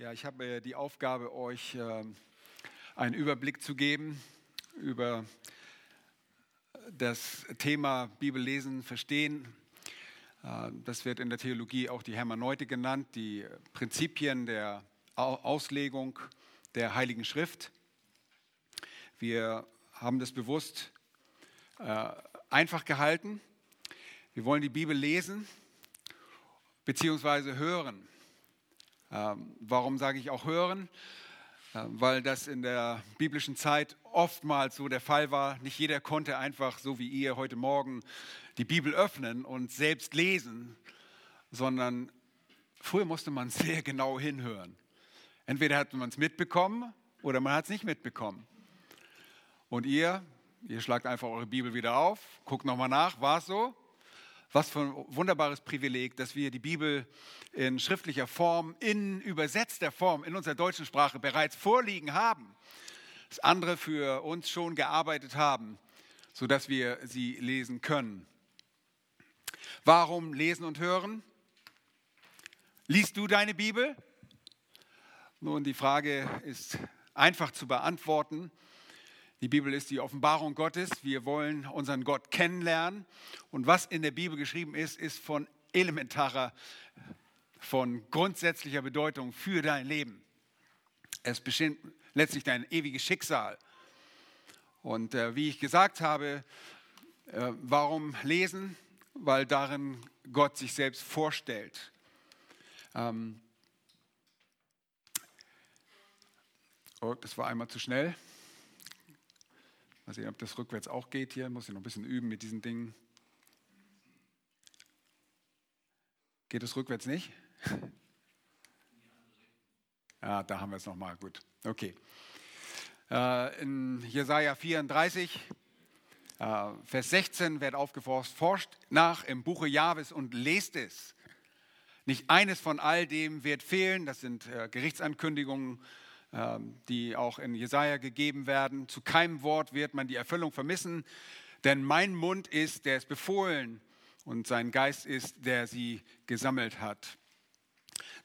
Ja, ich habe äh, die Aufgabe, euch äh, einen Überblick zu geben über das Thema Bibel lesen, verstehen. Äh, das wird in der Theologie auch die Hermeneute genannt, die Prinzipien der Auslegung der Heiligen Schrift. Wir haben das bewusst einfach gehalten. Wir wollen die Bibel lesen bzw. hören. Ähm, warum sage ich auch hören? Ähm, weil das in der biblischen Zeit oftmals so der Fall war. Nicht jeder konnte einfach, so wie ihr heute Morgen, die Bibel öffnen und selbst lesen, sondern früher musste man sehr genau hinhören. Entweder hat man es mitbekommen oder man hat es nicht mitbekommen. Und ihr, ihr schlagt einfach eure Bibel wieder auf, guckt nochmal nach, war es so? Was für ein wunderbares Privileg, dass wir die Bibel in schriftlicher Form, in übersetzter Form in unserer deutschen Sprache bereits vorliegen haben. Dass andere für uns schon gearbeitet haben, sodass wir sie lesen können. Warum lesen und hören? Liest du deine Bibel? Nun, die Frage ist einfach zu beantworten. Die Bibel ist die Offenbarung Gottes. Wir wollen unseren Gott kennenlernen. Und was in der Bibel geschrieben ist, ist von elementarer, von grundsätzlicher Bedeutung für dein Leben. Es bestimmt letztlich dein ewiges Schicksal. Und äh, wie ich gesagt habe, äh, warum lesen? Weil darin Gott sich selbst vorstellt. Ähm oh, das war einmal zu schnell. Mal sehen, ob das rückwärts auch geht hier. Muss ich noch ein bisschen üben mit diesen Dingen. Geht es rückwärts nicht? Ja, da haben wir es nochmal. Gut. Okay. Äh, in Jesaja 34, äh, Vers 16 wird aufgeforst: forscht nach im Buche Jahwes und lest es. Nicht eines von all dem wird fehlen. Das sind äh, Gerichtsankündigungen die auch in Jesaja gegeben werden. Zu keinem Wort wird man die Erfüllung vermissen, denn mein Mund ist, der es befohlen und sein Geist ist, der sie gesammelt hat.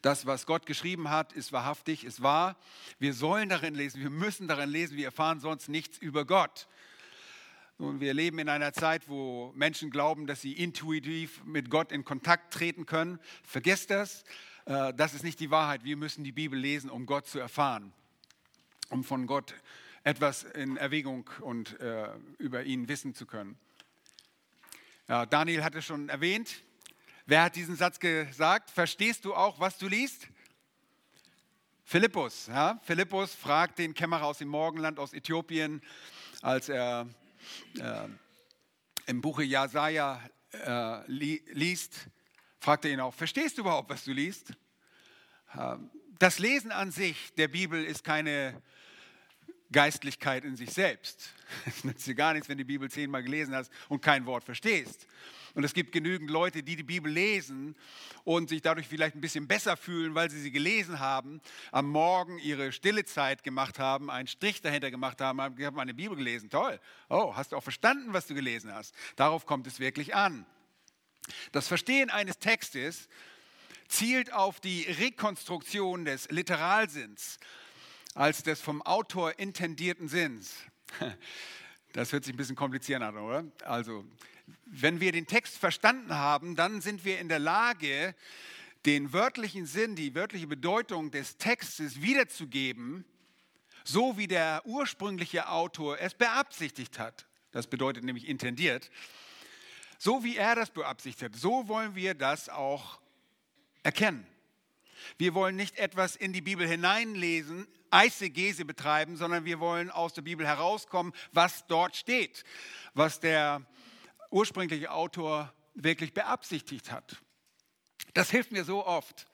Das, was Gott geschrieben hat, ist wahrhaftig, ist wahr. Wir sollen darin lesen, wir müssen darin lesen, wir erfahren sonst nichts über Gott. Nun, wir leben in einer Zeit, wo Menschen glauben, dass sie intuitiv mit Gott in Kontakt treten können. Vergesst das. Äh, das ist nicht die Wahrheit. Wir müssen die Bibel lesen, um Gott zu erfahren, um von Gott etwas in Erwägung und äh, über ihn wissen zu können. Daniel hatte schon erwähnt, wer hat diesen Satz gesagt? Verstehst du auch, was du liest? Philippus. Ja? Philippus fragt den Kämmerer aus dem Morgenland aus Äthiopien, als er äh, im Buche Jesaja äh, li liest, fragt er ihn auch, verstehst du überhaupt, was du liest? Ähm, das Lesen an sich der Bibel ist keine Geistlichkeit in sich selbst. Es nützt dir gar nichts, wenn du die Bibel zehnmal gelesen hast und kein Wort verstehst. Und es gibt genügend Leute, die die Bibel lesen und sich dadurch vielleicht ein bisschen besser fühlen, weil sie sie gelesen haben, am Morgen ihre stille Zeit gemacht haben, einen Strich dahinter gemacht haben, haben meine Bibel gelesen. Toll. Oh, hast du auch verstanden, was du gelesen hast? Darauf kommt es wirklich an. Das Verstehen eines Textes zielt auf die Rekonstruktion des Literalsinns als des vom Autor intendierten Sinns. Das hört sich ein bisschen kompliziert an, oder? Also, wenn wir den Text verstanden haben, dann sind wir in der Lage, den wörtlichen Sinn, die wörtliche Bedeutung des Textes wiederzugeben, so wie der ursprüngliche Autor es beabsichtigt hat. Das bedeutet nämlich intendiert. So wie er das beabsichtigt hat, so wollen wir das auch erkennen. Wir wollen nicht etwas in die Bibel hineinlesen, Eisegese betreiben, sondern wir wollen aus der Bibel herauskommen, was dort steht, was der ursprüngliche Autor wirklich beabsichtigt hat. Das hilft mir so oft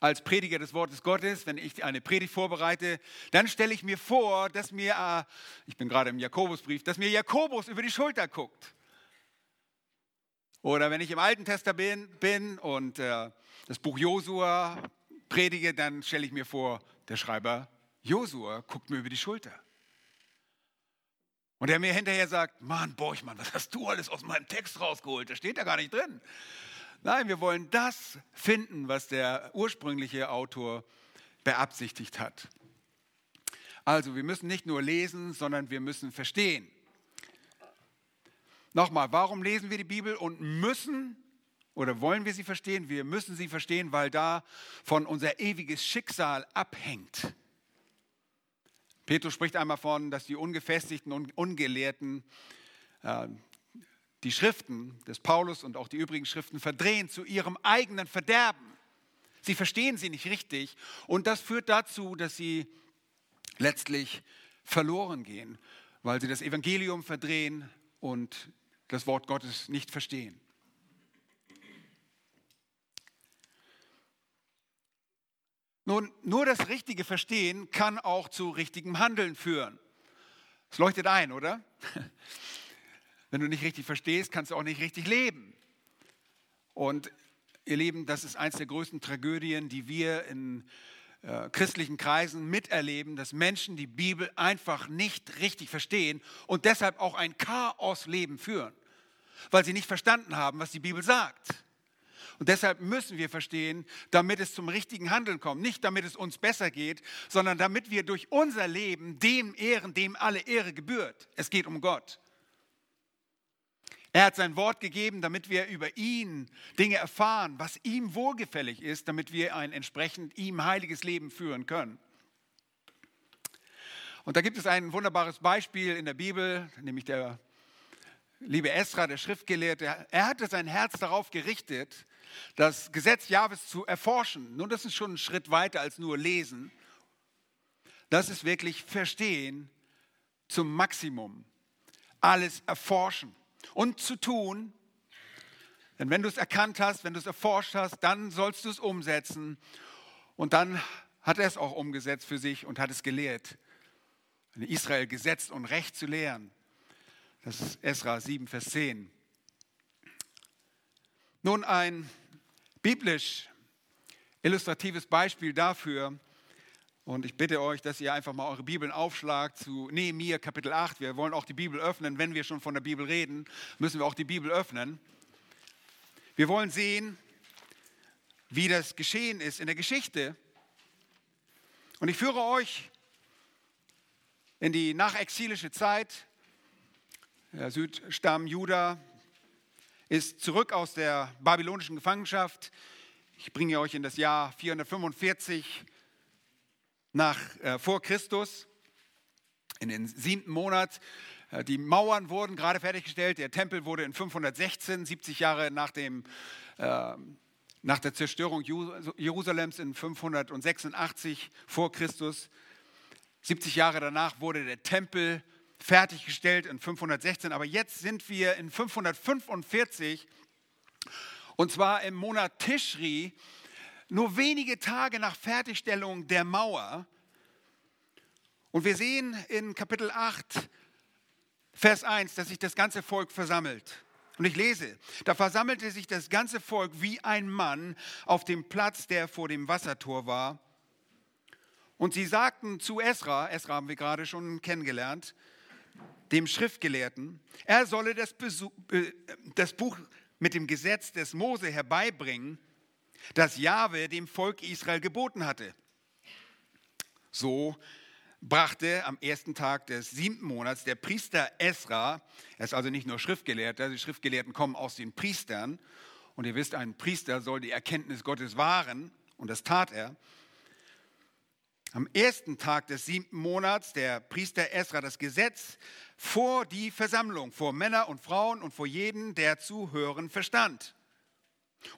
als Prediger des Wortes Gottes, wenn ich eine Predigt vorbereite, dann stelle ich mir vor, dass mir, äh, ich bin gerade im Jakobusbrief, dass mir Jakobus über die Schulter guckt. Oder wenn ich im Alten Testament bin und äh, das Buch Josua predige, dann stelle ich mir vor, der Schreiber Josua guckt mir über die Schulter. Und er mir hinterher sagt, Mann, Borchmann, was hast du alles aus meinem Text rausgeholt? Das steht da gar nicht drin. Nein, wir wollen das finden, was der ursprüngliche Autor beabsichtigt hat. Also wir müssen nicht nur lesen, sondern wir müssen verstehen. Nochmal, warum lesen wir die Bibel und müssen oder wollen wir sie verstehen? Wir müssen sie verstehen, weil da von unser ewiges Schicksal abhängt. Petrus spricht einmal von, dass die Ungefestigten und Ungelehrten äh, die Schriften des Paulus und auch die übrigen Schriften verdrehen zu ihrem eigenen Verderben. Sie verstehen sie nicht richtig und das führt dazu, dass sie letztlich verloren gehen, weil sie das Evangelium verdrehen und das Wort Gottes nicht verstehen. Nun, nur das richtige Verstehen kann auch zu richtigem Handeln führen. Es leuchtet ein, oder? Wenn du nicht richtig verstehst, kannst du auch nicht richtig leben. Und ihr Lieben, das ist eines der größten Tragödien, die wir in äh, christlichen Kreisen miterleben, dass Menschen die Bibel einfach nicht richtig verstehen und deshalb auch ein Chaosleben führen, weil sie nicht verstanden haben, was die Bibel sagt. Und deshalb müssen wir verstehen, damit es zum richtigen Handeln kommt. Nicht damit es uns besser geht, sondern damit wir durch unser Leben dem ehren, dem alle Ehre gebührt. Es geht um Gott. Er hat sein Wort gegeben, damit wir über ihn Dinge erfahren, was ihm wohlgefällig ist, damit wir ein entsprechend ihm heiliges Leben führen können. Und da gibt es ein wunderbares Beispiel in der Bibel, nämlich der liebe Esra, der Schriftgelehrte. Er hatte sein Herz darauf gerichtet, das Gesetz Jahwes zu erforschen. Nun, das ist schon ein Schritt weiter als nur lesen. Das ist wirklich verstehen zum Maximum. Alles erforschen und zu tun. Denn wenn du es erkannt hast, wenn du es erforscht hast, dann sollst du es umsetzen. Und dann hat er es auch umgesetzt für sich und hat es gelehrt. In Israel Gesetz und Recht zu lehren. Das ist Esra 7, Vers 10. Nun ein biblisch illustratives Beispiel dafür. Und ich bitte euch, dass ihr einfach mal eure Bibeln aufschlagt zu Nehemiah Kapitel 8. Wir wollen auch die Bibel öffnen. Wenn wir schon von der Bibel reden, müssen wir auch die Bibel öffnen. Wir wollen sehen, wie das geschehen ist in der Geschichte. Und ich führe euch in die nachexilische Zeit. Der Südstamm Juda ist zurück aus der babylonischen Gefangenschaft. Ich bringe euch in das Jahr 445 nach, äh, vor Christus, in den siebten Monat. Äh, die Mauern wurden gerade fertiggestellt. Der Tempel wurde in 516, 70 Jahre nach, dem, äh, nach der Zerstörung Jerusalems in 586 vor Christus. 70 Jahre danach wurde der Tempel fertiggestellt in 516, aber jetzt sind wir in 545 und zwar im Monat Tischri, nur wenige Tage nach Fertigstellung der Mauer. Und wir sehen in Kapitel 8, Vers 1, dass sich das ganze Volk versammelt. Und ich lese, da versammelte sich das ganze Volk wie ein Mann auf dem Platz, der vor dem Wassertor war. Und sie sagten zu Esra, Esra haben wir gerade schon kennengelernt, dem Schriftgelehrten, er solle das, Besuch, äh, das Buch mit dem Gesetz des Mose herbeibringen, das Jahwe dem Volk Israel geboten hatte. So brachte am ersten Tag des siebten Monats der Priester Esra, er ist also nicht nur Schriftgelehrter, die Schriftgelehrten kommen aus den Priestern, und ihr wisst, ein Priester soll die Erkenntnis Gottes wahren, und das tat er. Am ersten Tag des siebten Monats der Priester Esra das Gesetz vor die Versammlung, vor Männer und Frauen und vor jeden, der zu hören verstand.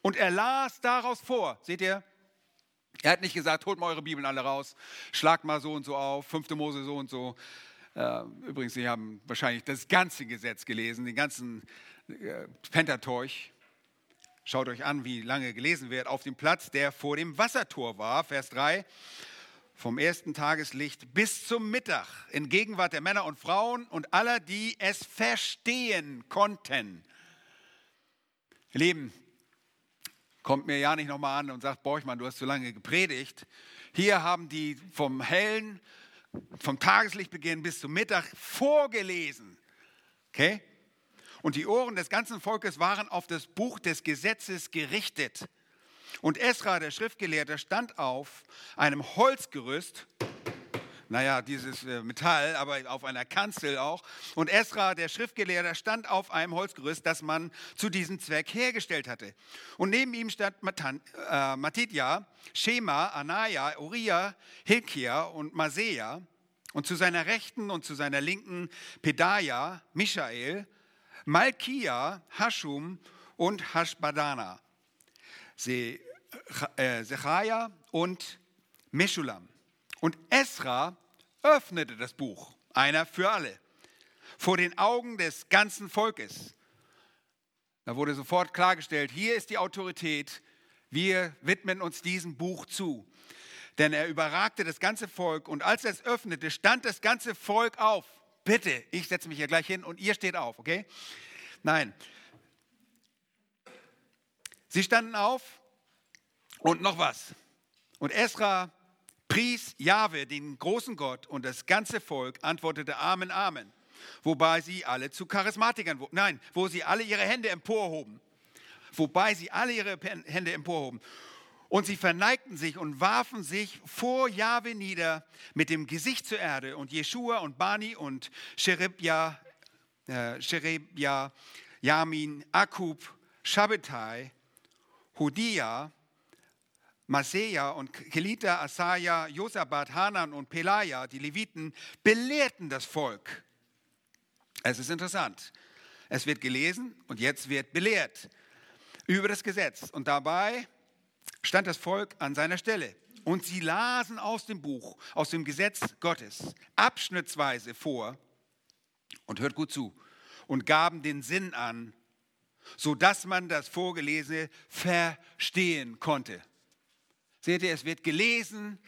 Und er las daraus vor. Seht ihr? Er hat nicht gesagt, holt mal eure Bibeln alle raus, schlagt mal so und so auf, 5. Mose so und so. Äh, übrigens, Sie haben wahrscheinlich das ganze Gesetz gelesen, den ganzen äh, Pentateuch. Schaut euch an, wie lange gelesen wird. Auf dem Platz, der vor dem Wassertor war, Vers 3 vom ersten Tageslicht bis zum Mittag in Gegenwart der Männer und Frauen und aller, die es verstehen konnten. Ihr Lieben, kommt mir ja nicht nochmal an und sagt, Borchmann, du hast zu lange gepredigt. Hier haben die vom hellen, vom Tageslichtbeginn bis zum Mittag vorgelesen. Okay? Und die Ohren des ganzen Volkes waren auf das Buch des Gesetzes gerichtet. Und Esra, der Schriftgelehrte, stand auf einem Holzgerüst, naja, dieses äh, Metall, aber auf einer Kanzel auch. Und Esra, der Schriftgelehrte, stand auf einem Holzgerüst, das man zu diesem Zweck hergestellt hatte. Und neben ihm stand Matan, äh, Matidja, Shema, Anaya, Uriah, Hilkia und Masea. Und zu seiner Rechten und zu seiner Linken Pedaja, Michael, Malkia, Hashum und Hashbadana, Sechaja äh, und Meshulam. Und Esra öffnete das Buch, einer für alle, vor den Augen des ganzen Volkes. Da wurde sofort klargestellt, hier ist die Autorität, wir widmen uns diesem Buch zu. Denn er überragte das ganze Volk und als er es öffnete, stand das ganze Volk auf. Bitte, ich setze mich hier gleich hin und ihr steht auf, okay? Nein. Sie standen auf und noch was. Und Esra pries Jahwe, den großen Gott, und das ganze Volk antwortete Amen, Amen. Wobei sie alle zu Charismatikern wurden. Nein, wo sie alle ihre Hände emporhoben. Wobei sie alle ihre Hände emporhoben. Und sie verneigten sich und warfen sich vor Jahwe nieder mit dem Gesicht zur Erde. Und Jeschua und Bani und Sherebja, äh, Sherebja Yamin, Akub, Shabbatai, Hodia, Maseja und Kelita, Asaja, Josabat, Hanan und Pelaja, die Leviten, belehrten das Volk. Es ist interessant. Es wird gelesen und jetzt wird belehrt über das Gesetz. Und dabei stand das Volk an seiner Stelle. Und sie lasen aus dem Buch, aus dem Gesetz Gottes, abschnittsweise vor und hört gut zu und gaben den Sinn an, sodass man das Vorgelesene verstehen konnte. Seht ihr, es wird gelesen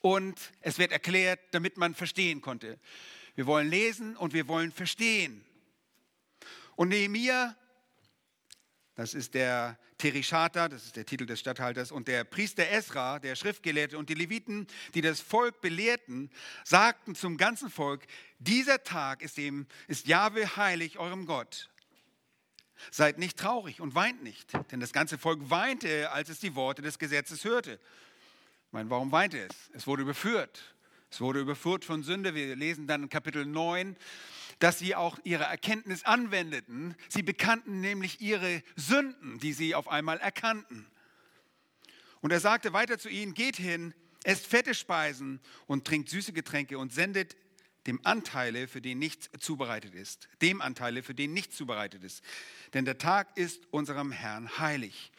und es wird erklärt, damit man verstehen konnte. Wir wollen lesen und wir wollen verstehen. Und Nehemiah das ist der Terishata, das ist der Titel des Statthalters, und der Priester Esra, der Schriftgelehrte und die Leviten, die das Volk belehrten, sagten zum ganzen Volk, dieser Tag ist, dem, ist Jahwe heilig, eurem Gott. Seid nicht traurig und weint nicht, denn das ganze Volk weinte, als es die Worte des Gesetzes hörte. Ich meine, warum weinte es? Es wurde überführt. Es wurde überführt von Sünde. Wir lesen dann in Kapitel 9, dass sie auch ihre Erkenntnis anwendeten. Sie bekannten nämlich ihre Sünden, die sie auf einmal erkannten. Und er sagte weiter zu ihnen, geht hin, esst fette Speisen und trinkt süße Getränke und sendet dem Anteile, für den nichts zubereitet ist. Dem Anteile, für den nichts zubereitet ist. Denn der Tag ist unserem Herrn heilig.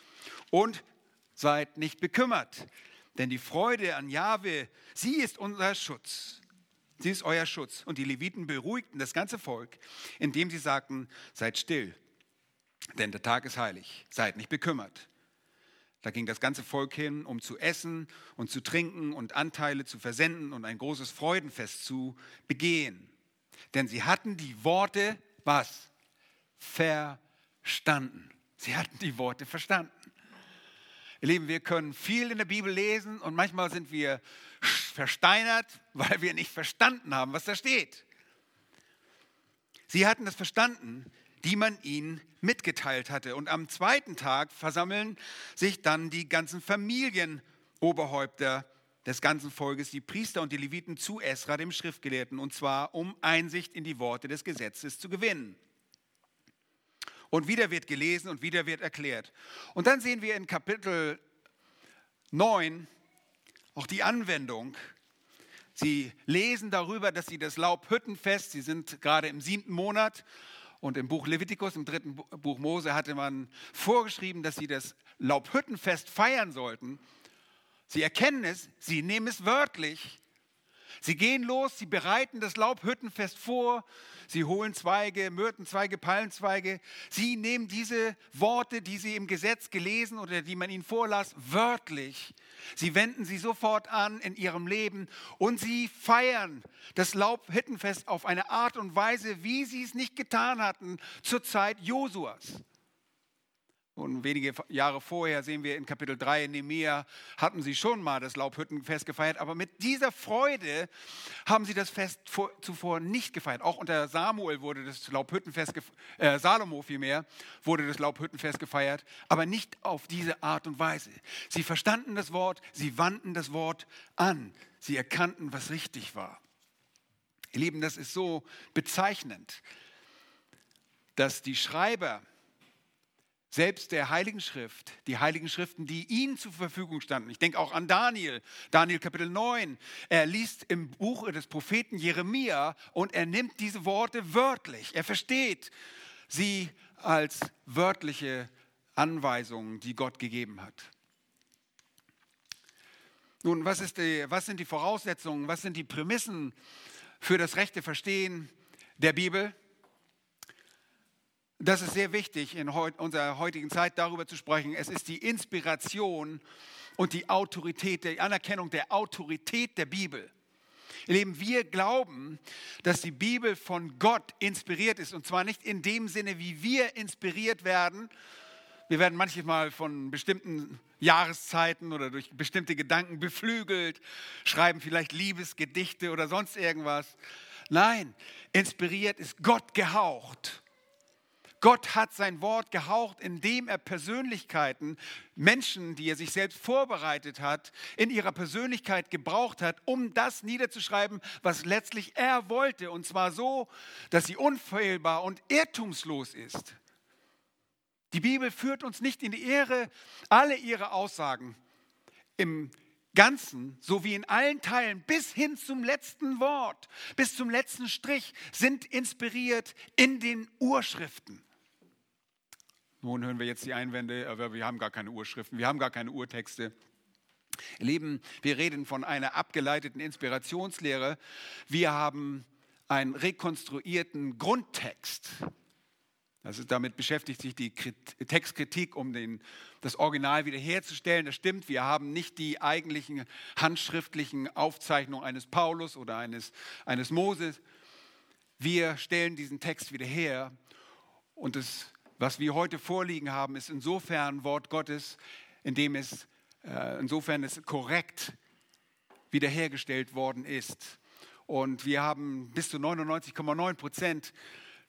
Und seid nicht bekümmert, denn die Freude an Jahwe, sie ist unser Schutz. Sie ist euer Schutz. Und die Leviten beruhigten das ganze Volk, indem sie sagten, seid still, denn der Tag ist heilig, seid nicht bekümmert. Da ging das ganze Volk hin, um zu essen und zu trinken und Anteile zu versenden und ein großes Freudenfest zu begehen. Denn sie hatten die Worte, was? Verstanden. Sie hatten die Worte verstanden. Ihr Lieben, wir können viel in der Bibel lesen und manchmal sind wir versteinert, weil wir nicht verstanden haben, was da steht. Sie hatten das verstanden, die man ihnen mitgeteilt hatte. Und am zweiten Tag versammeln sich dann die ganzen Familienoberhäupter des ganzen Volkes, die Priester und die Leviten zu Esra, dem Schriftgelehrten, und zwar um Einsicht in die Worte des Gesetzes zu gewinnen. Und wieder wird gelesen und wieder wird erklärt. Und dann sehen wir in Kapitel 9, auch die Anwendung. Sie lesen darüber, dass sie das Laubhüttenfest, sie sind gerade im siebten Monat und im Buch Levitikus, im dritten Buch Mose, hatte man vorgeschrieben, dass sie das Laubhüttenfest feiern sollten. Sie erkennen es, sie nehmen es wörtlich. Sie gehen los, sie bereiten das Laubhüttenfest vor, sie holen Zweige, Myrtenzweige, Palmzweige. Sie nehmen diese Worte, die sie im Gesetz gelesen oder die man ihnen vorlas, wörtlich. Sie wenden sie sofort an in ihrem Leben und sie feiern das Laubhüttenfest auf eine Art und Weise, wie sie es nicht getan hatten zur Zeit Josuas. Und wenige Jahre vorher sehen wir in Kapitel 3 in Nehemiah, hatten sie schon mal das Laubhüttenfest gefeiert, aber mit dieser Freude haben sie das Fest vor, zuvor nicht gefeiert. Auch unter Samuel wurde das Laubhüttenfest, äh, Salomo vielmehr, wurde das Laubhüttenfest gefeiert, aber nicht auf diese Art und Weise. Sie verstanden das Wort, sie wandten das Wort an, sie erkannten, was richtig war. Ihr Lieben, das ist so bezeichnend, dass die Schreiber selbst der Heiligen Schrift, die Heiligen Schriften, die ihnen zur Verfügung standen. Ich denke auch an Daniel, Daniel Kapitel 9. Er liest im Buch des Propheten Jeremia und er nimmt diese Worte wörtlich. Er versteht sie als wörtliche Anweisungen, die Gott gegeben hat. Nun, was, die, was sind die Voraussetzungen, was sind die Prämissen für das rechte Verstehen der Bibel? Das ist sehr wichtig in unserer heutigen Zeit darüber zu sprechen. Es ist die Inspiration und die Autorität, die Anerkennung der Autorität der Bibel. Ihr wir glauben, dass die Bibel von Gott inspiriert ist. Und zwar nicht in dem Sinne, wie wir inspiriert werden. Wir werden manchmal von bestimmten Jahreszeiten oder durch bestimmte Gedanken beflügelt, schreiben vielleicht Liebesgedichte oder sonst irgendwas. Nein, inspiriert ist Gott gehaucht. Gott hat sein Wort gehaucht, indem er Persönlichkeiten, Menschen, die er sich selbst vorbereitet hat, in ihrer Persönlichkeit gebraucht hat, um das niederzuschreiben, was letztlich er wollte. Und zwar so, dass sie unfehlbar und irrtumslos ist. Die Bibel führt uns nicht in die Ehre. Alle ihre Aussagen im Ganzen sowie in allen Teilen bis hin zum letzten Wort, bis zum letzten Strich sind inspiriert in den Urschriften. Nun hören wir jetzt die Einwände, aber wir haben gar keine Urschriften, wir haben gar keine Urtexte. Lieben, wir reden von einer abgeleiteten Inspirationslehre. Wir haben einen rekonstruierten Grundtext. Das ist, damit beschäftigt sich die Textkritik, um den, das Original wiederherzustellen. Das stimmt, wir haben nicht die eigentlichen handschriftlichen Aufzeichnungen eines Paulus oder eines, eines Moses. Wir stellen diesen Text wieder her und es was wir heute vorliegen haben, ist insofern Wort Gottes, indem es äh, insofern es korrekt wiederhergestellt worden ist. Und wir haben bis zu 99,9 Prozent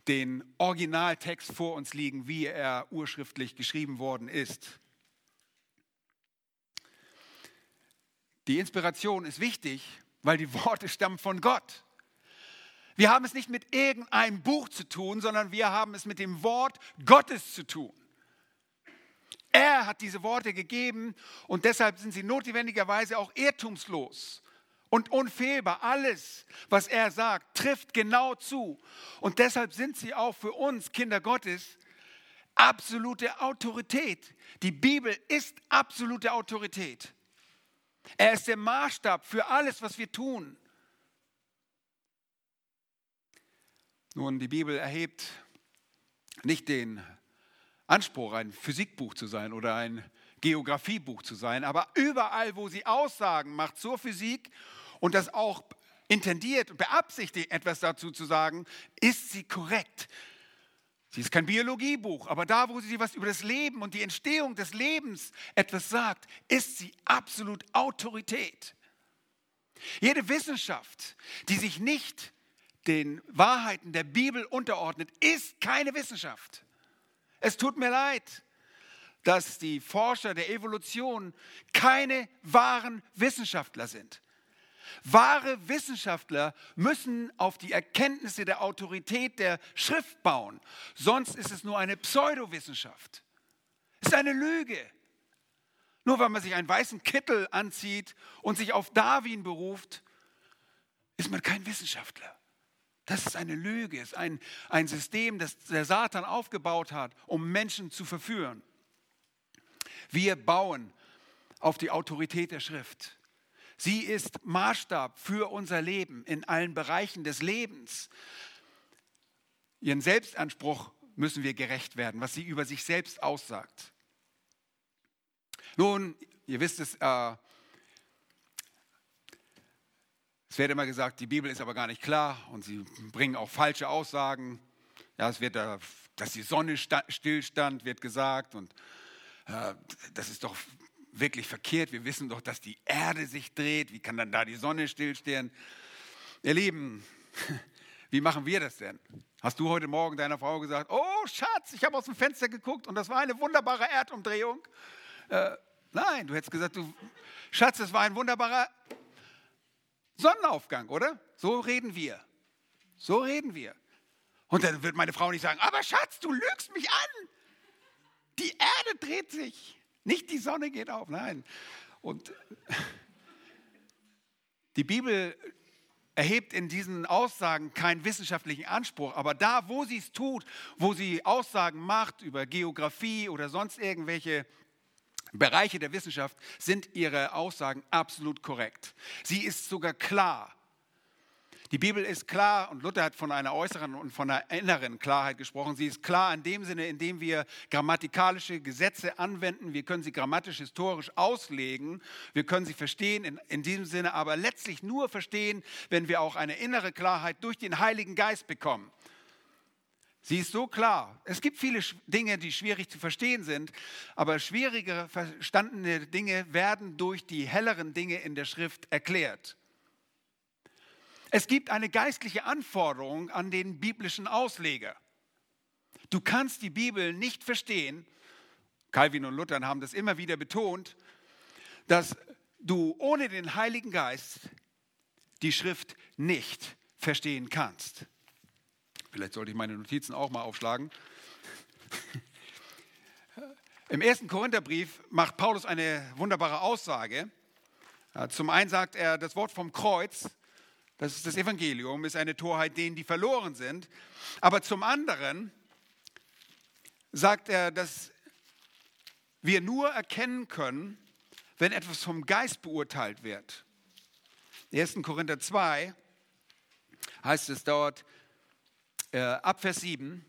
den Originaltext vor uns liegen, wie er urschriftlich geschrieben worden ist. Die Inspiration ist wichtig, weil die Worte stammen von Gott. Wir haben es nicht mit irgendeinem Buch zu tun, sondern wir haben es mit dem Wort Gottes zu tun. Er hat diese Worte gegeben und deshalb sind sie notwendigerweise auch irrtumslos und unfehlbar. Alles, was er sagt, trifft genau zu. Und deshalb sind sie auch für uns, Kinder Gottes, absolute Autorität. Die Bibel ist absolute Autorität. Er ist der Maßstab für alles, was wir tun. Nun, die Bibel erhebt nicht den Anspruch, ein Physikbuch zu sein oder ein Geografiebuch zu sein, aber überall, wo sie Aussagen macht zur Physik und das auch intendiert und beabsichtigt, etwas dazu zu sagen, ist sie korrekt. Sie ist kein Biologiebuch, aber da, wo sie was über das Leben und die Entstehung des Lebens etwas sagt, ist sie absolut Autorität. Jede Wissenschaft, die sich nicht den Wahrheiten der Bibel unterordnet, ist keine Wissenschaft. Es tut mir leid, dass die Forscher der Evolution keine wahren Wissenschaftler sind. Wahre Wissenschaftler müssen auf die Erkenntnisse der Autorität der Schrift bauen, sonst ist es nur eine Pseudowissenschaft. Es ist eine Lüge. Nur weil man sich einen weißen Kittel anzieht und sich auf Darwin beruft, ist man kein Wissenschaftler. Das ist eine Lüge, ist ein, ein System, das der Satan aufgebaut hat, um Menschen zu verführen. Wir bauen auf die Autorität der Schrift. Sie ist Maßstab für unser Leben in allen Bereichen des Lebens. Ihren Selbstanspruch müssen wir gerecht werden, was sie über sich selbst aussagt. Nun, ihr wisst es, äh, es wird immer gesagt, die Bibel ist aber gar nicht klar und sie bringen auch falsche Aussagen. Ja, es wird da, dass die Sonne stillstand, wird gesagt. Und äh, das ist doch wirklich verkehrt. Wir wissen doch, dass die Erde sich dreht. Wie kann dann da die Sonne stillstehen? Ihr Lieben, wie machen wir das denn? Hast du heute Morgen deiner Frau gesagt, oh Schatz, ich habe aus dem Fenster geguckt und das war eine wunderbare Erdumdrehung? Äh, nein, du hättest gesagt, du, Schatz, das war ein wunderbarer Sonnenaufgang, oder? So reden wir. So reden wir. Und dann wird meine Frau nicht sagen, aber Schatz, du lügst mich an. Die Erde dreht sich, nicht die Sonne geht auf. Nein. Und die Bibel erhebt in diesen Aussagen keinen wissenschaftlichen Anspruch, aber da, wo sie es tut, wo sie Aussagen macht über Geografie oder sonst irgendwelche Bereiche der Wissenschaft, sind ihre Aussagen absolut korrekt. Sie ist sogar klar. Die Bibel ist klar und Luther hat von einer äußeren und von einer inneren Klarheit gesprochen. Sie ist klar in dem Sinne, in dem wir grammatikalische Gesetze anwenden. Wir können sie grammatisch historisch auslegen. Wir können sie verstehen in, in diesem Sinne, aber letztlich nur verstehen, wenn wir auch eine innere Klarheit durch den Heiligen Geist bekommen. Sie ist so klar. Es gibt viele Dinge, die schwierig zu verstehen sind, aber schwierige verstandene Dinge werden durch die helleren Dinge in der Schrift erklärt. Es gibt eine geistliche Anforderung an den biblischen Ausleger. Du kannst die Bibel nicht verstehen, Calvin und Luther haben das immer wieder betont, dass du ohne den Heiligen Geist die Schrift nicht verstehen kannst. Vielleicht sollte ich meine Notizen auch mal aufschlagen. Im ersten Korintherbrief macht Paulus eine wunderbare Aussage. Zum einen sagt er, das Wort vom Kreuz das ist das Evangelium, ist eine Torheit denen, die verloren sind. Aber zum anderen sagt er, dass wir nur erkennen können, wenn etwas vom Geist beurteilt wird. 1. Korinther 2 heißt es dort äh, ab Vers 7,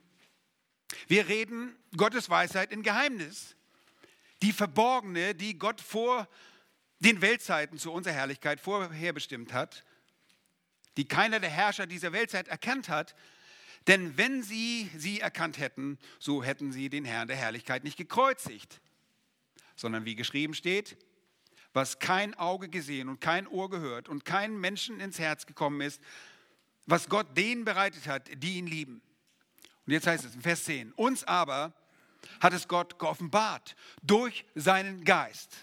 wir reden Gottes Weisheit in Geheimnis, die verborgene, die Gott vor den Weltzeiten zu unserer Herrlichkeit vorherbestimmt hat die keiner der Herrscher dieser Weltzeit erkannt hat. Denn wenn sie sie erkannt hätten, so hätten sie den Herrn der Herrlichkeit nicht gekreuzigt, sondern wie geschrieben steht, was kein Auge gesehen und kein Ohr gehört und keinem Menschen ins Herz gekommen ist, was Gott denen bereitet hat, die ihn lieben. Und jetzt heißt es in Vers 10, uns aber hat es Gott geoffenbart durch seinen Geist.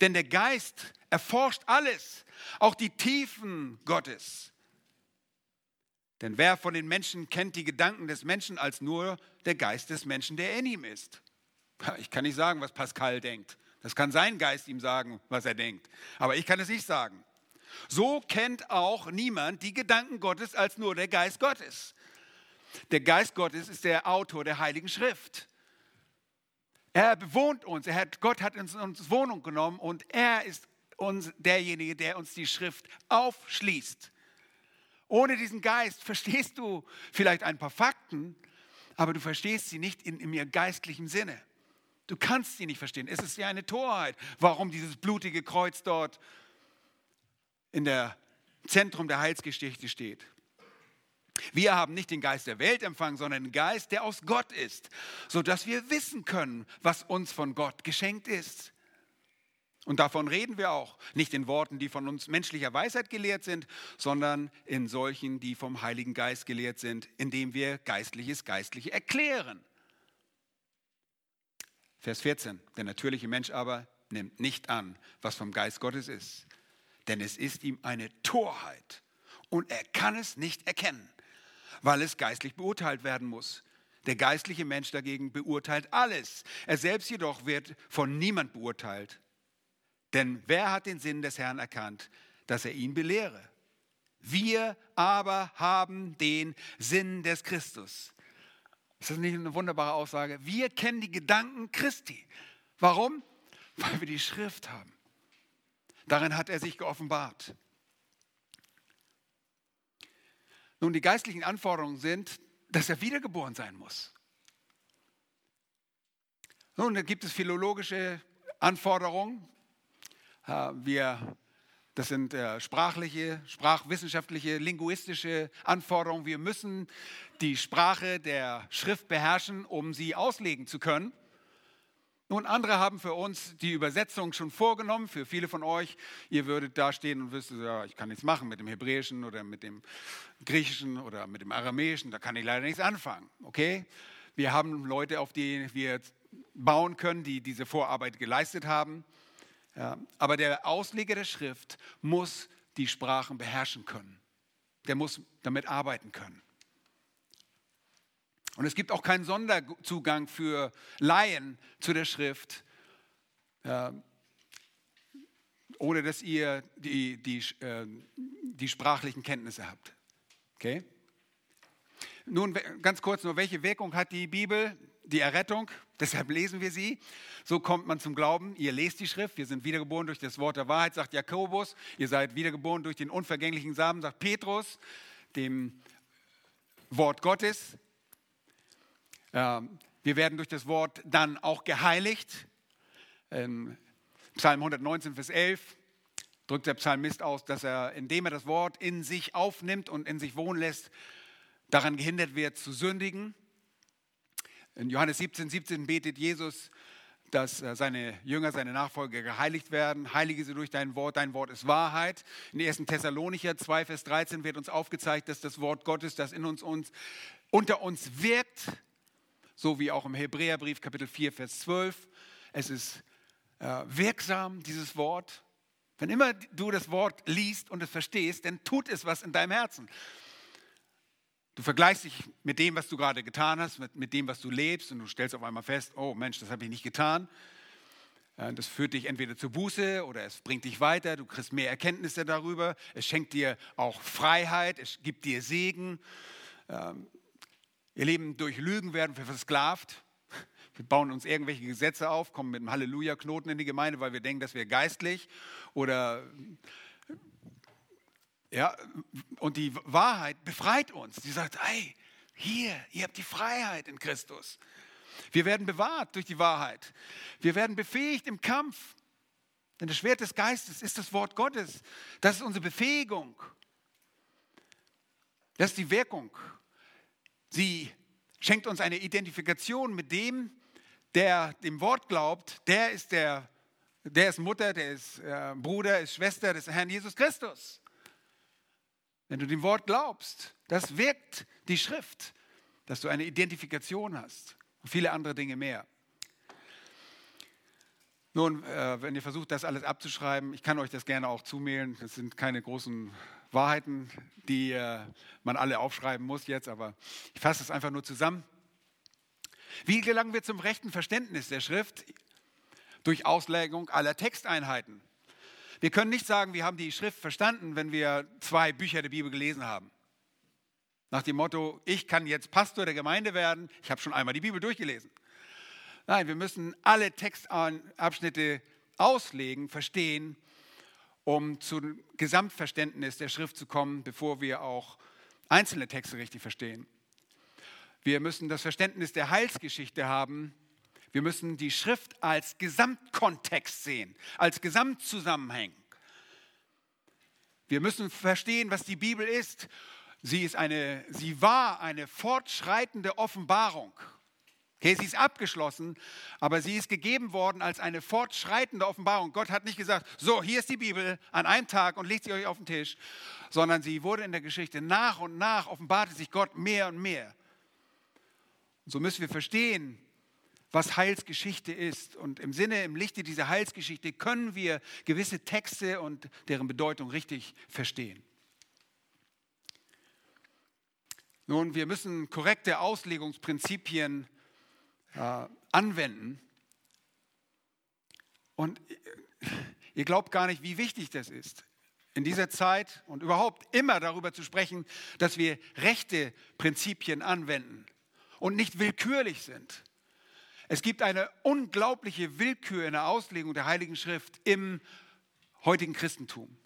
Denn der Geist erforscht alles, auch die Tiefen Gottes. Denn wer von den Menschen kennt die Gedanken des Menschen als nur der Geist des Menschen, der in ihm ist? Ich kann nicht sagen, was Pascal denkt. Das kann sein Geist ihm sagen, was er denkt. Aber ich kann es nicht sagen. So kennt auch niemand die Gedanken Gottes als nur der Geist Gottes. Der Geist Gottes ist der Autor der Heiligen Schrift. Er bewohnt uns. Er hat, Gott hat uns, uns Wohnung genommen und er ist uns derjenige, der uns die Schrift aufschließt. Ohne diesen Geist verstehst du vielleicht ein paar Fakten, aber du verstehst sie nicht in, in ihrem geistlichen Sinne. Du kannst sie nicht verstehen. Es ist ja eine Torheit, warum dieses blutige Kreuz dort in der Zentrum der Heilsgeschichte steht. Wir haben nicht den Geist der Welt empfangen, sondern den Geist, der aus Gott ist, sodass wir wissen können, was uns von Gott geschenkt ist. Und davon reden wir auch. Nicht in Worten, die von uns menschlicher Weisheit gelehrt sind, sondern in solchen, die vom Heiligen Geist gelehrt sind, indem wir Geistliches Geistliche erklären. Vers 14. Der natürliche Mensch aber nimmt nicht an, was vom Geist Gottes ist. Denn es ist ihm eine Torheit und er kann es nicht erkennen, weil es geistlich beurteilt werden muss. Der geistliche Mensch dagegen beurteilt alles. Er selbst jedoch wird von niemand beurteilt. Denn wer hat den Sinn des Herrn erkannt, dass er ihn belehre? Wir aber haben den Sinn des Christus. Ist das nicht eine wunderbare Aussage? Wir kennen die Gedanken Christi. Warum? Weil wir die Schrift haben. Darin hat er sich geoffenbart. Nun, die geistlichen Anforderungen sind, dass er wiedergeboren sein muss. Nun, da gibt es philologische Anforderungen, wir, Das sind äh, sprachliche, sprachwissenschaftliche, linguistische Anforderungen. Wir müssen die Sprache der Schrift beherrschen, um sie auslegen zu können. Nun, andere haben für uns die Übersetzung schon vorgenommen. Für viele von euch, ihr würdet da stehen und wüsstet, ja, ich kann nichts machen mit dem Hebräischen oder mit dem Griechischen oder mit dem Aramäischen. Da kann ich leider nichts anfangen. Okay? Wir haben Leute, auf die wir bauen können, die diese Vorarbeit geleistet haben. Ja, aber der Ausleger der Schrift muss die Sprachen beherrschen können. Der muss damit arbeiten können. Und es gibt auch keinen Sonderzugang für Laien zu der Schrift, äh, ohne dass ihr die, die, äh, die sprachlichen Kenntnisse habt. Okay? Nun ganz kurz nur, welche Wirkung hat die Bibel? Die Errettung, deshalb lesen wir sie. So kommt man zum Glauben. Ihr lest die Schrift. Wir sind wiedergeboren durch das Wort der Wahrheit, sagt Jakobus. Ihr seid wiedergeboren durch den unvergänglichen Samen, sagt Petrus, dem Wort Gottes. Ähm, wir werden durch das Wort dann auch geheiligt. In Psalm 119, Vers 11 drückt der Psalmist aus, dass er, indem er das Wort in sich aufnimmt und in sich wohnen lässt, daran gehindert wird zu sündigen. In Johannes 17, 17 betet Jesus, dass äh, seine Jünger, seine Nachfolger geheiligt werden. Heilige sie durch dein Wort, dein Wort ist Wahrheit. In 1. Thessalonicher 2, Vers 13 wird uns aufgezeigt, dass das Wort Gottes, das in uns, uns unter uns wirkt, so wie auch im Hebräerbrief Kapitel 4, Vers 12. Es ist äh, wirksam, dieses Wort. Wenn immer du das Wort liest und es verstehst, dann tut es was in deinem Herzen. Du vergleichst dich mit dem, was du gerade getan hast, mit, mit dem, was du lebst und du stellst auf einmal fest, oh Mensch, das habe ich nicht getan. Äh, das führt dich entweder zur Buße oder es bringt dich weiter, du kriegst mehr Erkenntnisse darüber, es schenkt dir auch Freiheit, es gibt dir Segen. Ähm, Ihr Leben durch Lügen werden wir versklavt. Wir bauen uns irgendwelche Gesetze auf, kommen mit einem Halleluja-Knoten in die Gemeinde, weil wir denken, dass wir geistlich oder ja, und die Wahrheit befreit uns. Die sagt, hey, hier, ihr habt die Freiheit in Christus. Wir werden bewahrt durch die Wahrheit. Wir werden befähigt im Kampf. Denn das Schwert des Geistes ist das Wort Gottes. Das ist unsere Befähigung. Das ist die Wirkung. Sie schenkt uns eine Identifikation mit dem, der dem Wort glaubt. Der ist, der, der ist Mutter, der ist äh, Bruder, ist Schwester des Herrn Jesus Christus. Wenn du dem Wort glaubst, das wirkt die Schrift, dass du eine Identifikation hast und viele andere Dinge mehr. Nun, äh, wenn ihr versucht, das alles abzuschreiben, ich kann euch das gerne auch zumailen. Das sind keine großen Wahrheiten, die äh, man alle aufschreiben muss jetzt, aber ich fasse es einfach nur zusammen. Wie gelangen wir zum rechten Verständnis der Schrift? Durch Auslegung aller Texteinheiten. Wir können nicht sagen, wir haben die Schrift verstanden, wenn wir zwei Bücher der Bibel gelesen haben. Nach dem Motto, ich kann jetzt Pastor der Gemeinde werden, ich habe schon einmal die Bibel durchgelesen. Nein, wir müssen alle Textabschnitte auslegen, verstehen um zum Gesamtverständnis der Schrift zu kommen, bevor wir auch einzelne Texte richtig verstehen. Wir müssen das Verständnis der Heilsgeschichte haben. Wir müssen die Schrift als Gesamtkontext sehen, als Gesamtzusammenhang. Wir müssen verstehen, was die Bibel ist. Sie, ist eine, sie war eine fortschreitende Offenbarung. Okay, sie ist abgeschlossen, aber sie ist gegeben worden als eine fortschreitende Offenbarung. Gott hat nicht gesagt, so, hier ist die Bibel an einem Tag und legt sie euch auf den Tisch, sondern sie wurde in der Geschichte nach und nach offenbarte sich Gott mehr und mehr. Und so müssen wir verstehen, was Heilsgeschichte ist. Und im Sinne, im Lichte dieser Heilsgeschichte können wir gewisse Texte und deren Bedeutung richtig verstehen. Nun, wir müssen korrekte Auslegungsprinzipien äh, anwenden. Und ihr glaubt gar nicht, wie wichtig das ist, in dieser Zeit und überhaupt immer darüber zu sprechen, dass wir rechte Prinzipien anwenden und nicht willkürlich sind. Es gibt eine unglaubliche Willkür in der Auslegung der Heiligen Schrift im heutigen Christentum.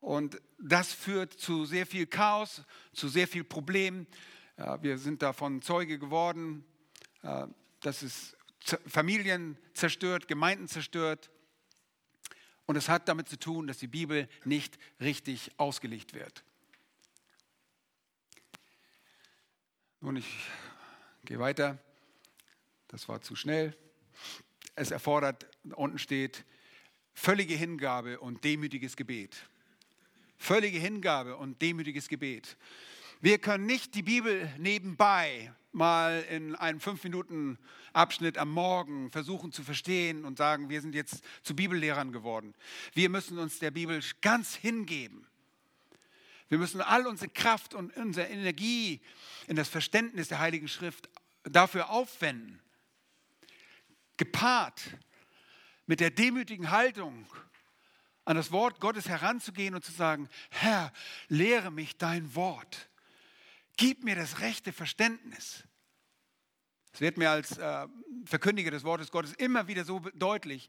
Und das führt zu sehr viel Chaos, zu sehr viel Problemen. Wir sind davon Zeuge geworden äh, dass es Familien zerstört, Gemeinden zerstört. Und es hat damit zu tun, dass die Bibel nicht richtig ausgelegt wird. Nun, ich gehe weiter. Das war zu schnell. Es erfordert, unten steht, völlige Hingabe und demütiges Gebet. Völlige Hingabe und demütiges Gebet. Wir können nicht die Bibel nebenbei mal in einem fünf Minuten Abschnitt am Morgen versuchen zu verstehen und sagen, wir sind jetzt zu Bibellehrern geworden. Wir müssen uns der Bibel ganz hingeben. Wir müssen all unsere Kraft und unsere Energie in das Verständnis der Heiligen Schrift dafür aufwenden. Gepaart mit der demütigen Haltung, an das Wort Gottes heranzugehen und zu sagen, Herr, lehre mich dein Wort. Gib mir das rechte Verständnis. Es wird mir als äh, Verkündiger des Wortes Gottes immer wieder so deutlich,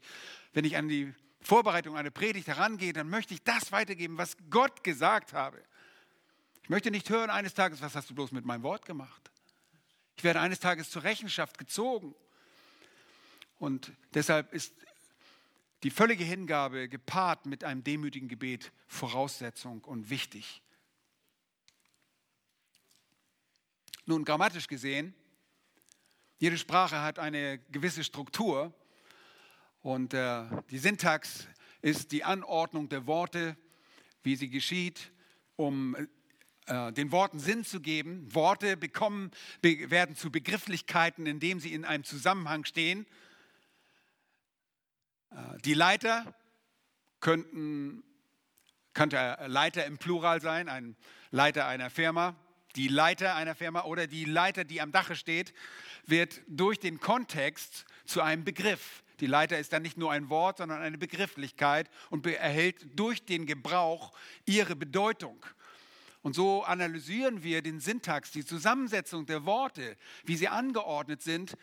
wenn ich an die Vorbereitung einer Predigt herangehe, dann möchte ich das weitergeben, was Gott gesagt habe. Ich möchte nicht hören eines Tages, was hast du bloß mit meinem Wort gemacht? Ich werde eines Tages zur Rechenschaft gezogen. Und deshalb ist die völlige Hingabe gepaart mit einem demütigen Gebet Voraussetzung und wichtig. Nun, grammatisch gesehen, jede Sprache hat eine gewisse Struktur und äh, die Syntax ist die Anordnung der Worte, wie sie geschieht, um äh, den Worten Sinn zu geben. Worte bekommen, be werden zu Begrifflichkeiten, indem sie in einem Zusammenhang stehen. Äh, die Leiter könnten, könnte Leiter im Plural sein, ein Leiter einer Firma die Leiter einer Firma oder die Leiter, die am Dache steht, wird durch den Kontext zu einem Begriff. Die Leiter ist dann nicht nur ein Wort, sondern eine Begrifflichkeit und erhält durch den Gebrauch ihre Bedeutung. Und so analysieren wir den Syntax, die Zusammensetzung der Worte, wie sie angeordnet sind.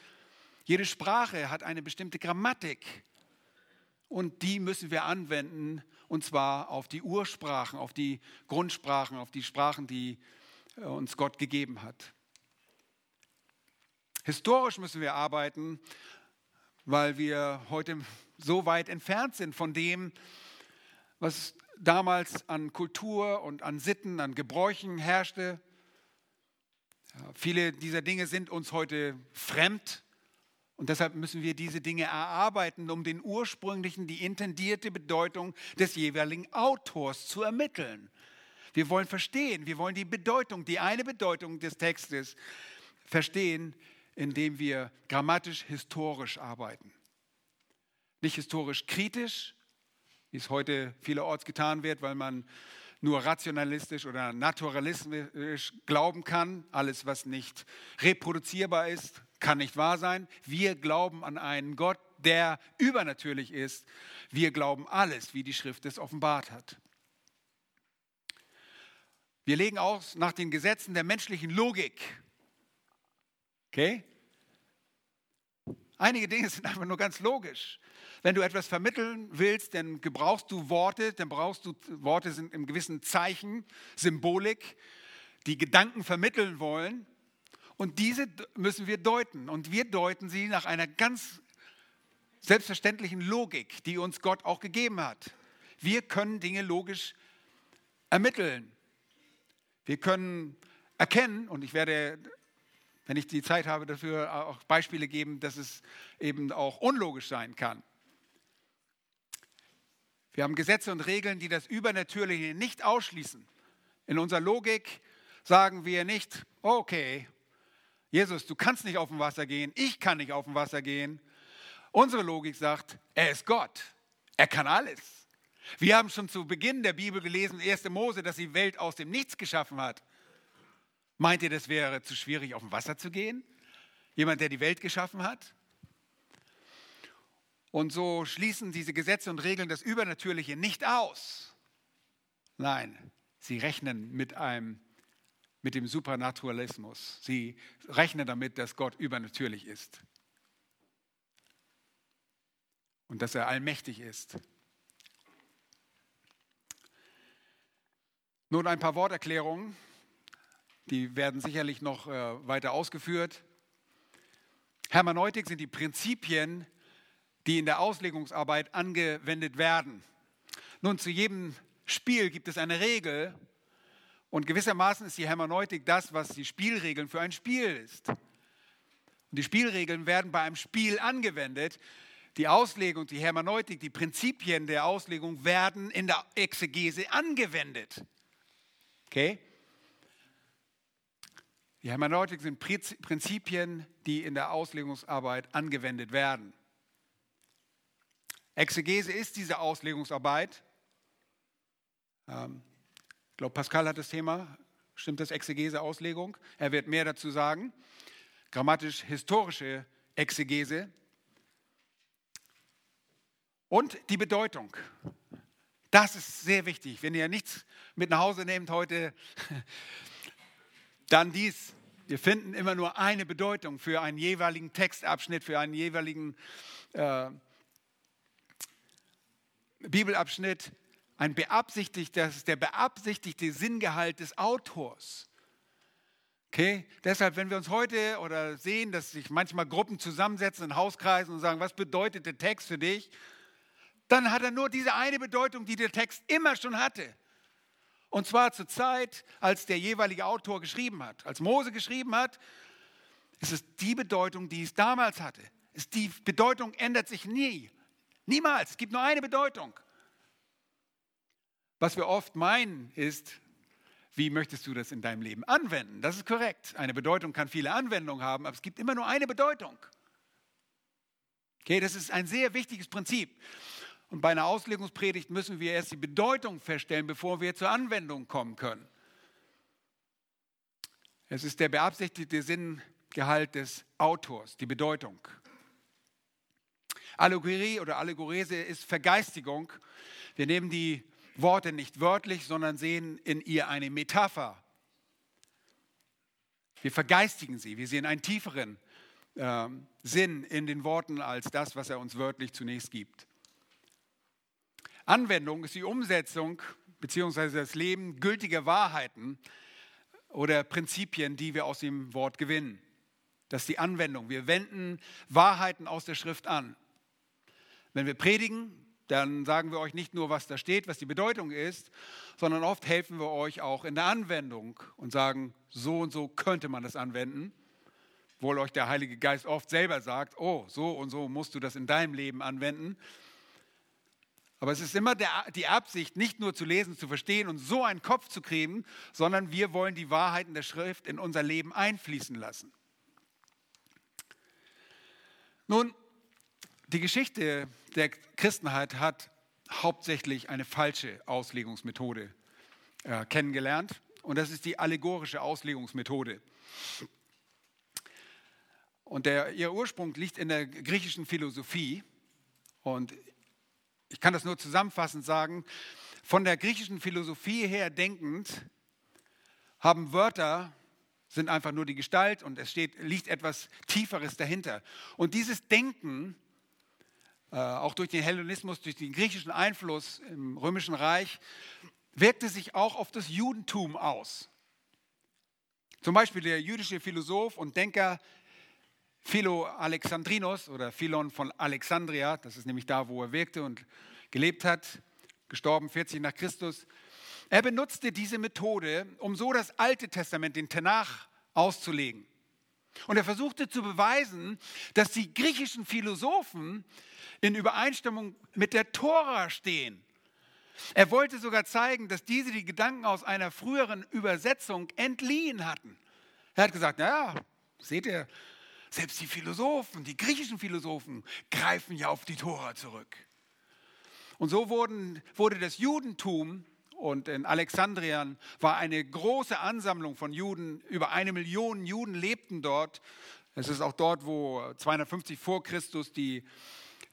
Jede Sprache hat eine bestimmte Grammatik und die müssen wir anwenden, und zwar auf die Ursprachen, auf die Grundsprachen, auf die Sprachen, die äh, uns Gott gegeben hat. Historisch müssen wir arbeiten, weil wir heute so weit entfernt sind von dem, was damals an Kultur und an Sitten, an Gebräuchen herrschte. Ja, viele dieser Dinge sind uns heute fremd und deshalb müssen wir diese Dinge erarbeiten, um den ursprünglichen, die intendierte Bedeutung des jeweiligen Autors zu ermitteln. Wir wollen verstehen, wir wollen die Bedeutung, die eine Bedeutung des Textes verstehen, indem wir grammatisch historisch arbeiten. Nicht historisch kritisch, wie es heute vielerorts getan wird, weil man nur rationalistisch oder naturalistisch glauben kann. Alles, was nicht reproduzierbar ist, kann nicht wahr sein. Wir glauben an einen Gott, der übernatürlich ist. Wir glauben alles, wie die Schrift es offenbart hat. Wir legen aus nach den Gesetzen der menschlichen Logik. Okay? Einige Dinge sind einfach nur ganz logisch. Wenn du etwas vermitteln willst, dann gebrauchst du Worte, dann brauchst du Worte sind im gewissen Zeichen, Symbolik, die Gedanken vermitteln wollen. Und diese müssen wir deuten. Und wir deuten sie nach einer ganz selbstverständlichen Logik, die uns Gott auch gegeben hat. Wir können Dinge logisch ermitteln. Wir können erkennen, und ich werde, wenn ich die Zeit habe, dafür auch Beispiele geben, dass es eben auch unlogisch sein kann. Wir haben Gesetze und Regeln, die das Übernatürliche nicht ausschließen. In unserer Logik sagen wir nicht, okay, Jesus, du kannst nicht auf dem Wasser gehen, ich kann nicht auf dem Wasser gehen. Unsere Logik sagt, er ist Gott, er kann alles. Wir haben schon zu Beginn der Bibel gelesen, 1. Mose, dass die Welt aus dem Nichts geschaffen hat. Meint ihr, das wäre zu schwierig, auf dem Wasser zu gehen? Jemand, der die Welt geschaffen hat? Und so schließen diese Gesetze und Regeln das Übernatürliche nicht aus. Nein, sie rechnen mit einem mit dem Supernaturalismus. Sie rechnen damit, dass Gott übernatürlich ist und dass er allmächtig ist. Nun ein paar Worterklärungen, die werden sicherlich noch äh, weiter ausgeführt. Hermeneutik sind die Prinzipien, die in der Auslegungsarbeit angewendet werden. Nun, zu jedem Spiel gibt es eine Regel und gewissermaßen ist die Hermeneutik das, was die Spielregeln für ein Spiel ist. Und die Spielregeln werden bei einem Spiel angewendet. Die Auslegung, die Hermeneutik, die Prinzipien der Auslegung werden in der Exegese angewendet. Okay? Die Hermeneutik sind Prinzipien, die in der Auslegungsarbeit angewendet werden. Exegese ist diese Auslegungsarbeit. Ähm, glaube, Pascal hat das Thema. Stimmt das Exegese, Auslegung? Er wird mehr dazu sagen. Grammatisch-historische Exegese. Und die Bedeutung. Das ist sehr wichtig. Wenn ihr nichts mit nach Hause nehmt heute, dann dies. Wir finden immer nur eine Bedeutung für einen jeweiligen Textabschnitt, für einen jeweiligen äh, Bibelabschnitt ein beabsichtigter, das ist der beabsichtigte Sinngehalt des Autors. Okay, deshalb, wenn wir uns heute oder sehen, dass sich manchmal Gruppen zusammensetzen in Hauskreisen und sagen, was bedeutet der Text für dich, dann hat er nur diese eine Bedeutung, die der Text immer schon hatte. Und zwar zur Zeit, als der jeweilige Autor geschrieben hat. Als Mose geschrieben hat, ist es die Bedeutung, die es damals hatte. die Bedeutung ändert sich nie. Niemals. Es gibt nur eine Bedeutung. Was wir oft meinen ist, wie möchtest du das in deinem Leben anwenden? Das ist korrekt. Eine Bedeutung kann viele Anwendungen haben, aber es gibt immer nur eine Bedeutung. Okay, das ist ein sehr wichtiges Prinzip. Und bei einer Auslegungspredigt müssen wir erst die Bedeutung feststellen, bevor wir zur Anwendung kommen können. Es ist der beabsichtigte Sinngehalt des Autors, die Bedeutung. Allegorie oder Allegorese ist Vergeistigung. Wir nehmen die Worte nicht wörtlich, sondern sehen in ihr eine Metapher. Wir vergeistigen sie, wir sehen einen tieferen äh, Sinn in den Worten als das, was er uns wörtlich zunächst gibt. Anwendung ist die Umsetzung bzw. das Leben gültiger Wahrheiten oder Prinzipien, die wir aus dem Wort gewinnen. Das ist die Anwendung. Wir wenden Wahrheiten aus der Schrift an. Wenn wir predigen, dann sagen wir euch nicht nur, was da steht, was die Bedeutung ist, sondern oft helfen wir euch auch in der Anwendung und sagen, so und so könnte man das anwenden. Wohl euch der Heilige Geist oft selber sagt, oh, so und so musst du das in deinem Leben anwenden. Aber es ist immer der, die Absicht, nicht nur zu lesen, zu verstehen und so einen Kopf zu kriegen, sondern wir wollen die Wahrheiten der Schrift in unser Leben einfließen lassen. Nun, die Geschichte der Christenheit hat hauptsächlich eine falsche Auslegungsmethode äh, kennengelernt. Und das ist die allegorische Auslegungsmethode. Und der, ihr Ursprung liegt in der griechischen Philosophie. Und ich kann das nur zusammenfassend sagen, von der griechischen Philosophie her denkend haben Wörter sind einfach nur die Gestalt und es steht, liegt etwas Tieferes dahinter. Und dieses Denken auch durch den Hellenismus, durch den griechischen Einfluss im Römischen Reich, wirkte sich auch auf das Judentum aus. Zum Beispiel der jüdische Philosoph und Denker Philo Alexandrinos oder Philon von Alexandria, das ist nämlich da, wo er wirkte und gelebt hat, gestorben 40 nach Christus. Er benutzte diese Methode, um so das Alte Testament, den Tanach, auszulegen. Und er versuchte zu beweisen, dass die griechischen Philosophen in Übereinstimmung mit der Tora stehen. Er wollte sogar zeigen, dass diese die Gedanken aus einer früheren Übersetzung entliehen hatten. Er hat gesagt, naja, seht ihr, selbst die Philosophen, die griechischen Philosophen greifen ja auf die Tora zurück. Und so wurden, wurde das Judentum und in Alexandrien war eine große Ansammlung von Juden, über eine Million Juden lebten dort. Es ist auch dort, wo 250 vor Christus die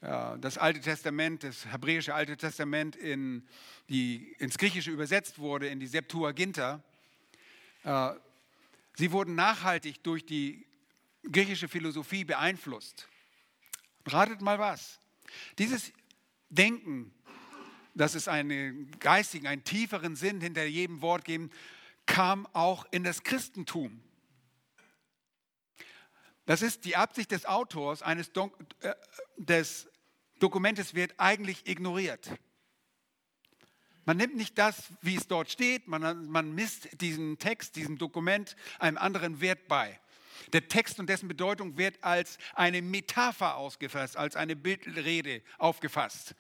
das Alte Testament, das hebräische Alte Testament in die, ins Griechische übersetzt wurde, in die Septuaginta. Äh, sie wurden nachhaltig durch die griechische Philosophie beeinflusst. Ratet mal was. Dieses Denken, dass es einen geistigen, einen tieferen Sinn hinter jedem Wort geben, kam auch in das Christentum. Das ist die Absicht des Autors eines Don äh, des Dokumentes wird eigentlich ignoriert. Man nimmt nicht das, wie es dort steht, man, man misst diesen Text, diesem Dokument einem anderen Wert bei. Der Text und dessen Bedeutung wird als eine Metapher ausgefasst, als eine Bildrede aufgefasst.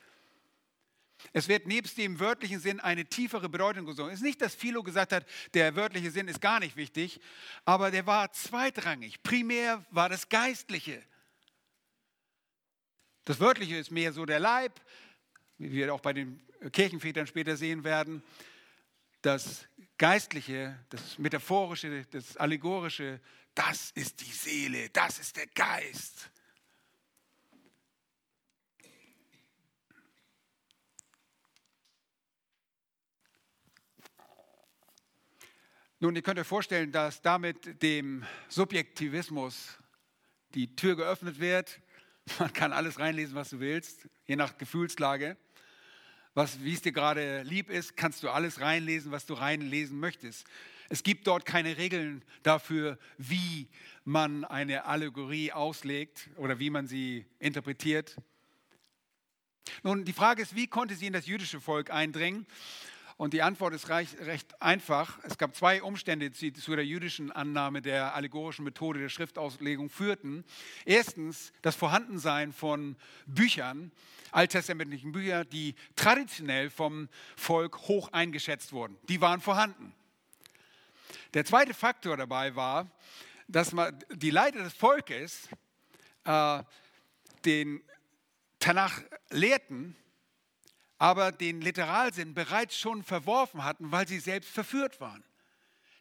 Es wird nebst dem wörtlichen Sinn eine tiefere Bedeutung gesungen. Es ist nicht, dass Philo gesagt hat, der wörtliche Sinn ist gar nicht wichtig, aber der war zweitrangig. Primär war das Geistliche. Das Wörtliche ist mehr so der Leib, wie wir auch bei den Kirchenvätern später sehen werden. Das Geistliche, das Metaphorische, das Allegorische, das ist die Seele, das ist der Geist. Nun, ihr könnt euch vorstellen, dass damit dem Subjektivismus die Tür geöffnet wird. Man kann alles reinlesen, was du willst, je nach Gefühlslage. Was, wie es dir gerade lieb ist, kannst du alles reinlesen, was du reinlesen möchtest. Es gibt dort keine Regeln dafür, wie man eine Allegorie auslegt oder wie man sie interpretiert. Nun, die Frage ist, wie konnte sie in das jüdische Volk eindringen? Und die Antwort ist recht einfach. Es gab zwei Umstände, die zu der jüdischen Annahme der allegorischen Methode der Schriftauslegung führten. Erstens das Vorhandensein von Büchern, alttestamentlichen Büchern, die traditionell vom Volk hoch eingeschätzt wurden. Die waren vorhanden. Der zweite Faktor dabei war, dass die Leiter des Volkes äh, den Tanach lehrten aber den Literalsinn bereits schon verworfen hatten, weil sie selbst verführt waren.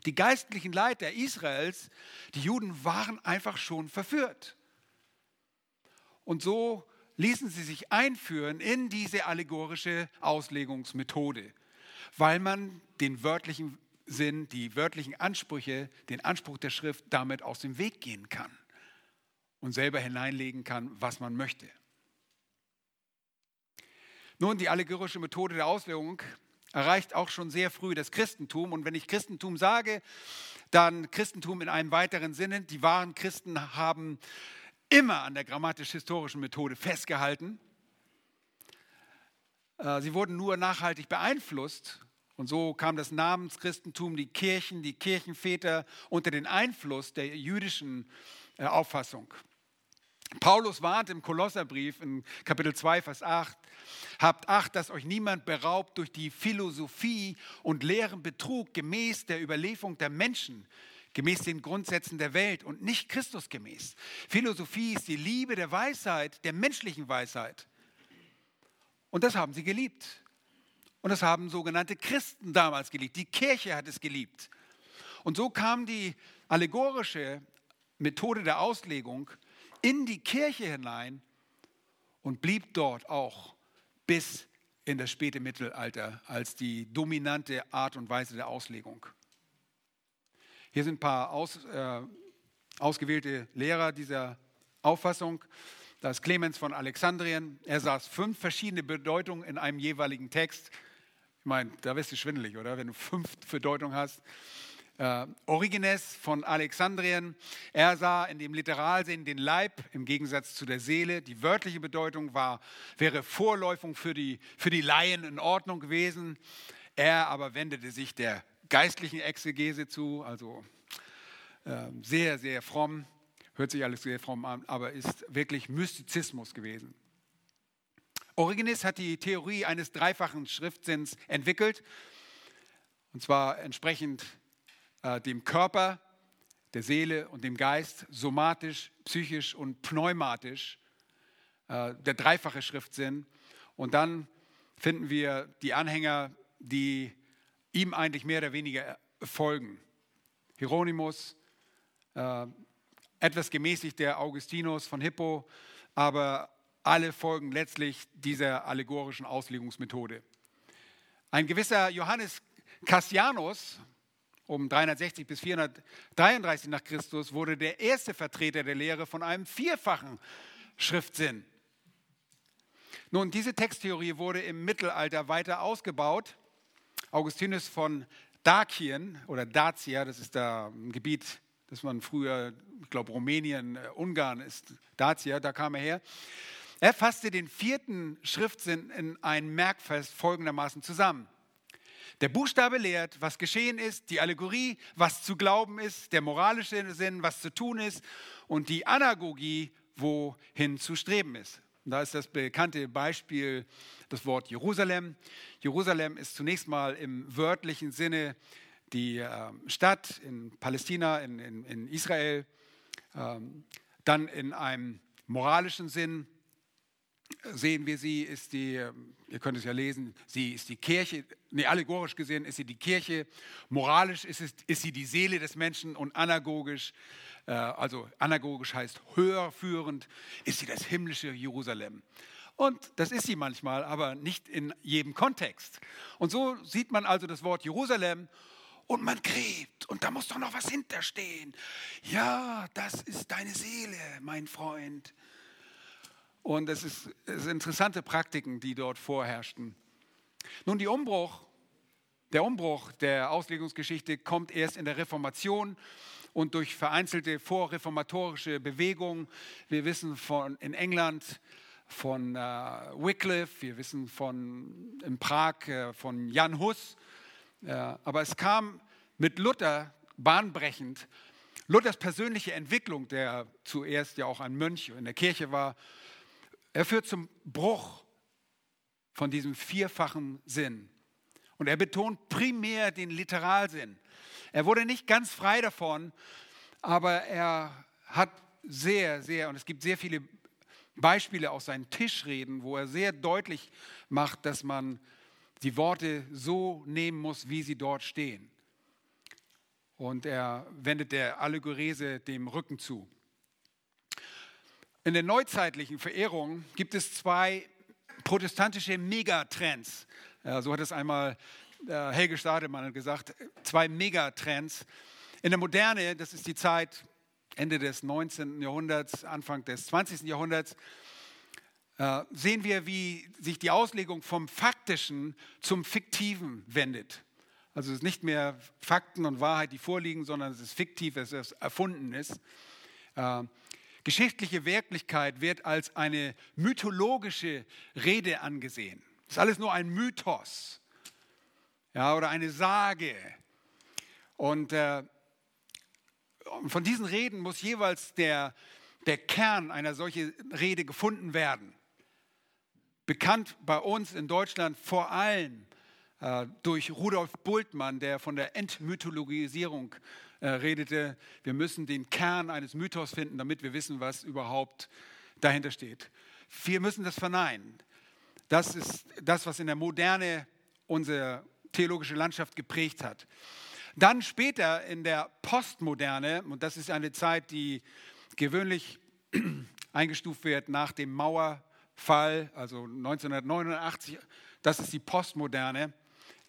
Die geistlichen Leiter Israels, die Juden, waren einfach schon verführt. Und so ließen sie sich einführen in diese allegorische Auslegungsmethode, weil man den wörtlichen Sinn, die wörtlichen Ansprüche, den Anspruch der Schrift damit aus dem Weg gehen kann und selber hineinlegen kann, was man möchte. Nun, die allegorische Methode der Auslegung erreicht auch schon sehr früh das Christentum. Und wenn ich Christentum sage, dann Christentum in einem weiteren Sinne. Die wahren Christen haben immer an der grammatisch-historischen Methode festgehalten. Äh, sie wurden nur nachhaltig beeinflusst. Und so kam das Namenschristentum, die Kirchen, die Kirchenväter unter den Einfluss der jüdischen äh, Auffassung. Paulus warnt im Kolosserbrief in Kapitel 2, Vers 8, habt Acht, dass euch niemand beraubt durch die Philosophie und leeren Betrug gemäß der Überlieferung der Menschen, gemäß den Grundsätzen der Welt und nicht Christus gemäß. Philosophie ist die Liebe der Weisheit, der menschlichen Weisheit. Und das haben sie geliebt. Und das haben sogenannte Christen damals geliebt. Die Kirche hat es geliebt. Und so kam die allegorische Methode der Auslegung in die Kirche hinein und blieb dort auch bis in das späte Mittelalter als die dominante Art und Weise der Auslegung. Hier sind ein paar aus, äh, ausgewählte Lehrer dieser Auffassung. Das ist Clemens von Alexandrien. Er saß fünf verschiedene Bedeutungen in einem jeweiligen Text. Ich meine, da wirst du schwindelig, oder? Wenn du fünf Bedeutungen hast äh, Origenes von Alexandrien. Er sah in dem Literalsinn den Leib im Gegensatz zu der Seele. Die wörtliche Bedeutung war, wäre Vorläufung für die, für die Laien in Ordnung gewesen. Er aber wendete sich der geistlichen Exegese zu, also äh, sehr, sehr fromm. Hört sich alles sehr fromm an, aber ist wirklich Mystizismus gewesen. Origenes hat die Theorie eines dreifachen Schriftsinns entwickelt, und zwar entsprechend äh, dem Körper, der Seele und dem Geist, somatisch, psychisch und pneumatisch, äh, der dreifache Schriftsinn. Und dann finden wir die Anhänger, die ihm eigentlich mehr oder weniger folgen. Hieronymus, äh, etwas gemäßigt der Augustinus von Hippo, aber alle folgen letztlich dieser allegorischen Auslegungsmethode. Ein gewisser Johannes Cassianus, um 360 bis 433 nach Christus wurde der erste Vertreter der Lehre von einem vierfachen Schriftsinn. Nun, diese Texttheorie wurde im Mittelalter weiter ausgebaut. Augustinus von Dakien oder Dacia, das ist da ein Gebiet, das man früher, ich glaube Rumänien, äh, Ungarn ist Dacia, da kam er her. Er fasste den vierten Schriftsinn in ein Merkfest folgendermaßen zusammen. Der Buchstabe lehrt, was geschehen ist, die Allegorie, was zu glauben ist, der moralische Sinn, was zu tun ist und die Anagogie, wohin zu streben ist. Und da ist das bekannte Beispiel das Wort Jerusalem. Jerusalem ist zunächst mal im wörtlichen Sinne die äh, Stadt in Palästina, in, in, in Israel. Ähm, dann in einem moralischen Sinn sehen wir sie, ist die, ähm, ihr könnt es ja lesen, sie ist die Kirche, nee, allegorisch gesehen ist sie die Kirche, moralisch ist, es, ist sie die Seele des Menschen und anagogisch, äh, also anagogisch heißt höher führend, ist sie das himmlische Jerusalem. Und das ist sie manchmal, aber nicht in jedem Kontext. Und so sieht man also das Wort Jerusalem und man gräbt und da muss doch noch was hinterstehen. Ja, das ist deine Seele, mein Freund. Und es, ist, es sind interessante Praktiken, die dort vorherrschten. Nun, die Umbruch, der Umbruch der Auslegungsgeschichte kommt erst in der Reformation und durch vereinzelte vorreformatorische Bewegungen. Wir wissen von in England von äh, Wycliffe, wir wissen von in Prag äh, von Jan Hus. Äh, aber es kam mit Luther bahnbrechend. Luthers persönliche Entwicklung, der zuerst ja auch ein Mönch in der Kirche war, er führt zum Bruch von diesem vierfachen Sinn. Und er betont primär den Literalsinn. Er wurde nicht ganz frei davon, aber er hat sehr, sehr, und es gibt sehr viele Beispiele aus seinen Tischreden, wo er sehr deutlich macht, dass man die Worte so nehmen muss, wie sie dort stehen. Und er wendet der Allegorese dem Rücken zu. In der neuzeitlichen Verehrung gibt es zwei protestantische Megatrends. Ja, so hat es einmal äh, Helge Stademann gesagt, zwei Megatrends. In der Moderne, das ist die Zeit Ende des 19. Jahrhunderts, Anfang des 20. Jahrhunderts, äh, sehen wir, wie sich die Auslegung vom Faktischen zum Fiktiven wendet. Also es ist nicht mehr Fakten und Wahrheit, die vorliegen, sondern es ist fiktiv, es ist erfunden ist. Äh, Geschichtliche Wirklichkeit wird als eine mythologische Rede angesehen. Das ist alles nur ein Mythos ja, oder eine Sage. Und äh, von diesen Reden muss jeweils der, der Kern einer solchen Rede gefunden werden. Bekannt bei uns in Deutschland vor allem äh, durch Rudolf Bultmann, der von der Entmythologisierung äh, redete, wir müssen den Kern eines Mythos finden, damit wir wissen, was überhaupt dahinter steht. Wir müssen das verneinen. Das ist das, was in der Moderne unsere theologische Landschaft geprägt hat. Dann später in der Postmoderne, und das ist eine Zeit, die gewöhnlich eingestuft wird nach dem Mauerfall, also 1989, das ist die Postmoderne,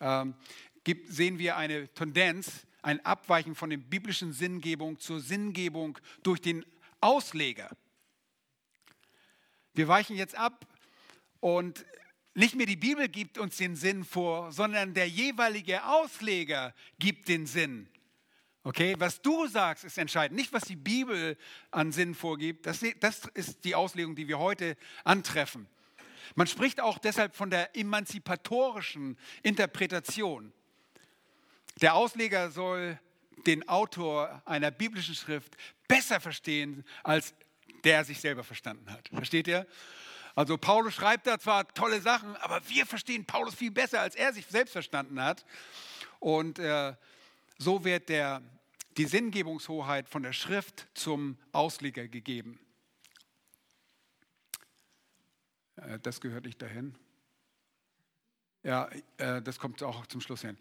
ähm, gibt, sehen wir eine Tendenz, ein Abweichen von der biblischen Sinngebung zur Sinngebung durch den Ausleger. Wir weichen jetzt ab und nicht mehr die Bibel gibt uns den Sinn vor, sondern der jeweilige Ausleger gibt den Sinn. Okay, was du sagst, ist entscheidend. Nicht, was die Bibel an Sinn vorgibt. Das, das ist die Auslegung, die wir heute antreffen. Man spricht auch deshalb von der emanzipatorischen Interpretation. Der Ausleger soll den Autor einer biblischen Schrift besser verstehen, als der sich selber verstanden hat. Versteht ihr? Also Paulus schreibt da zwar tolle Sachen, aber wir verstehen Paulus viel besser, als er sich selbst verstanden hat. Und äh, so wird der, die Sinngebungshoheit von der Schrift zum Ausleger gegeben. Äh, das gehört nicht dahin. Ja, äh, das kommt auch zum Schluss hin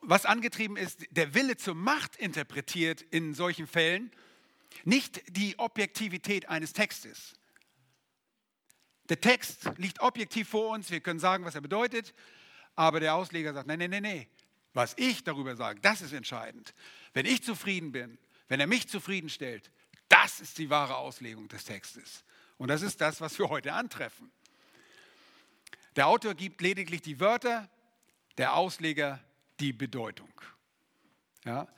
was angetrieben ist, der Wille zur Macht interpretiert in solchen Fällen, nicht die Objektivität eines Textes. Der Text liegt objektiv vor uns, wir können sagen, was er bedeutet, aber der Ausleger sagt, nein, nein, nein, nein, was ich darüber sage, das ist entscheidend. Wenn ich zufrieden bin, wenn er mich zufriedenstellt, das ist die wahre Auslegung des Textes. Und das ist das, was wir heute antreffen. Der Autor gibt lediglich die Wörter, der Ausleger die Bedeutung. Ja?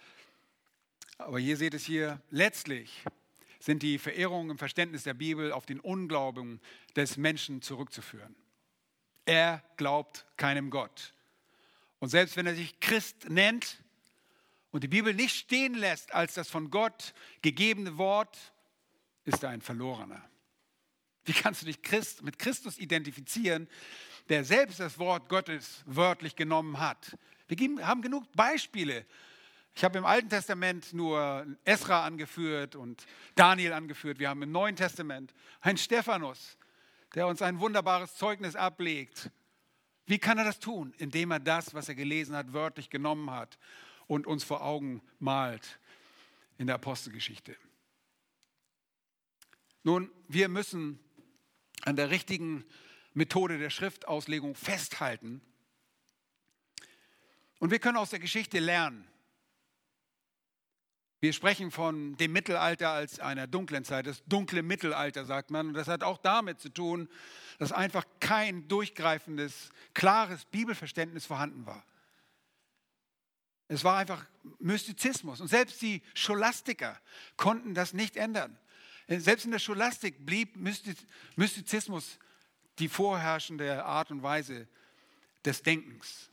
Aber ihr seht es hier, letztlich sind die Verehrungen im Verständnis der Bibel auf den Unglauben des Menschen zurückzuführen. Er glaubt keinem Gott. Und selbst wenn er sich Christ nennt und die Bibel nicht stehen lässt als das von Gott gegebene Wort, ist er ein Verlorener. Wie kannst du dich Christ, mit Christus identifizieren, der selbst das Wort Gottes wörtlich genommen hat? Wir haben genug Beispiele. Ich habe im Alten Testament nur Esra angeführt und Daniel angeführt. Wir haben im Neuen Testament einen Stephanus, der uns ein wunderbares Zeugnis ablegt. Wie kann er das tun? Indem er das, was er gelesen hat, wörtlich genommen hat und uns vor Augen malt in der Apostelgeschichte. Nun, wir müssen an der richtigen Methode der Schriftauslegung festhalten. Und wir können aus der Geschichte lernen. Wir sprechen von dem Mittelalter als einer dunklen Zeit, das dunkle Mittelalter, sagt man. Und das hat auch damit zu tun, dass einfach kein durchgreifendes, klares Bibelverständnis vorhanden war. Es war einfach Mystizismus. Und selbst die Scholastiker konnten das nicht ändern. Selbst in der Scholastik blieb Mystizismus die vorherrschende Art und Weise des Denkens.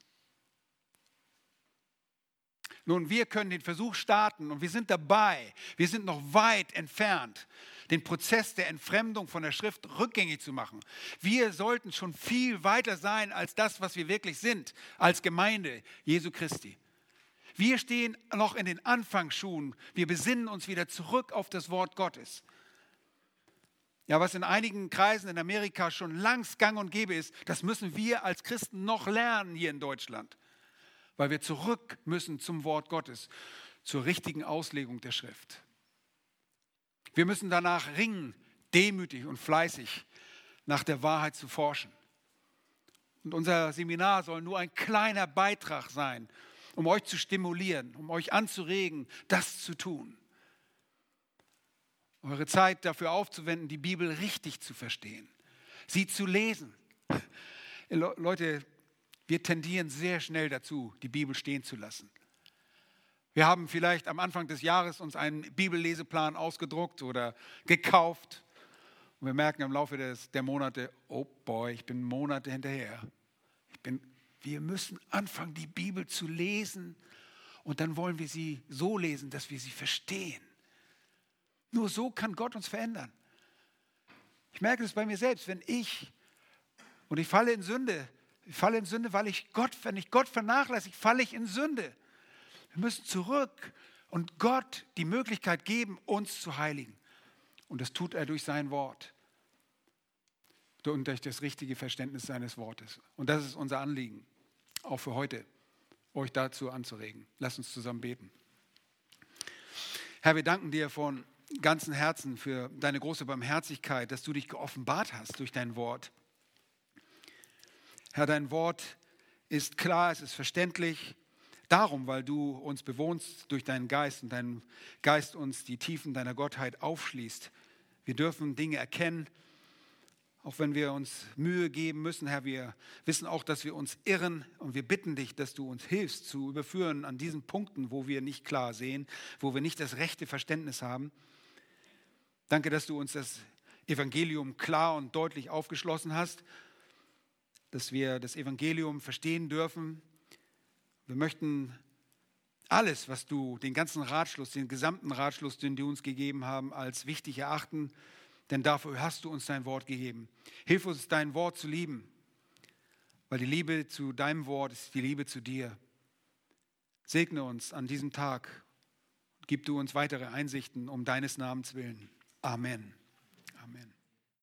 Nun, wir können den Versuch starten und wir sind dabei. Wir sind noch weit entfernt, den Prozess der Entfremdung von der Schrift rückgängig zu machen. Wir sollten schon viel weiter sein als das, was wir wirklich sind, als Gemeinde Jesu Christi. Wir stehen noch in den Anfangsschuhen. Wir besinnen uns wieder zurück auf das Wort Gottes. Ja, was in einigen Kreisen in Amerika schon langs gang und gäbe ist, das müssen wir als Christen noch lernen hier in Deutschland, weil wir zurück müssen zum Wort Gottes, zur richtigen Auslegung der Schrift. Wir müssen danach ringen, demütig und fleißig nach der Wahrheit zu forschen. Und unser Seminar soll nur ein kleiner Beitrag sein, um euch zu stimulieren, um euch anzuregen, das zu tun eure Zeit dafür aufzuwenden, die Bibel richtig zu verstehen, sie zu lesen. Leute, wir tendieren sehr schnell dazu, die Bibel stehen zu lassen. Wir haben vielleicht am Anfang des Jahres uns einen Bibelleseplan ausgedruckt oder gekauft. Und wir merken im Laufe des, der Monate, oh boy, ich bin Monate hinterher. Ich bin, wir müssen anfangen, die Bibel zu lesen. Und dann wollen wir sie so lesen, dass wir sie verstehen. Nur so kann Gott uns verändern. Ich merke es bei mir selbst, wenn ich, und ich falle in Sünde, ich falle in Sünde, weil ich Gott, wenn ich Gott vernachlässige, falle ich in Sünde. Wir müssen zurück und Gott die Möglichkeit geben, uns zu heiligen. Und das tut er durch sein Wort und durch das richtige Verständnis seines Wortes. Und das ist unser Anliegen, auch für heute, euch dazu anzuregen. Lasst uns zusammen beten. Herr, wir danken dir von ganzen Herzen für deine große Barmherzigkeit, dass du dich geoffenbart hast durch dein Wort. Herr, dein Wort ist klar, es ist verständlich. Darum, weil du uns bewohnst durch deinen Geist und dein Geist uns die Tiefen deiner Gottheit aufschließt. Wir dürfen Dinge erkennen, auch wenn wir uns Mühe geben müssen, Herr, wir wissen auch, dass wir uns irren und wir bitten dich, dass du uns hilfst zu überführen an diesen Punkten, wo wir nicht klar sehen, wo wir nicht das rechte Verständnis haben. Danke, dass du uns das Evangelium klar und deutlich aufgeschlossen hast, dass wir das Evangelium verstehen dürfen. Wir möchten alles, was du, den ganzen Ratschluss, den gesamten Ratschluss, den du uns gegeben haben, als wichtig erachten, denn dafür hast du uns dein Wort gegeben. Hilf uns, dein Wort zu lieben, weil die Liebe zu deinem Wort ist die Liebe zu dir. Segne uns an diesem Tag. Gib du uns weitere Einsichten um deines Namens willen. Amen.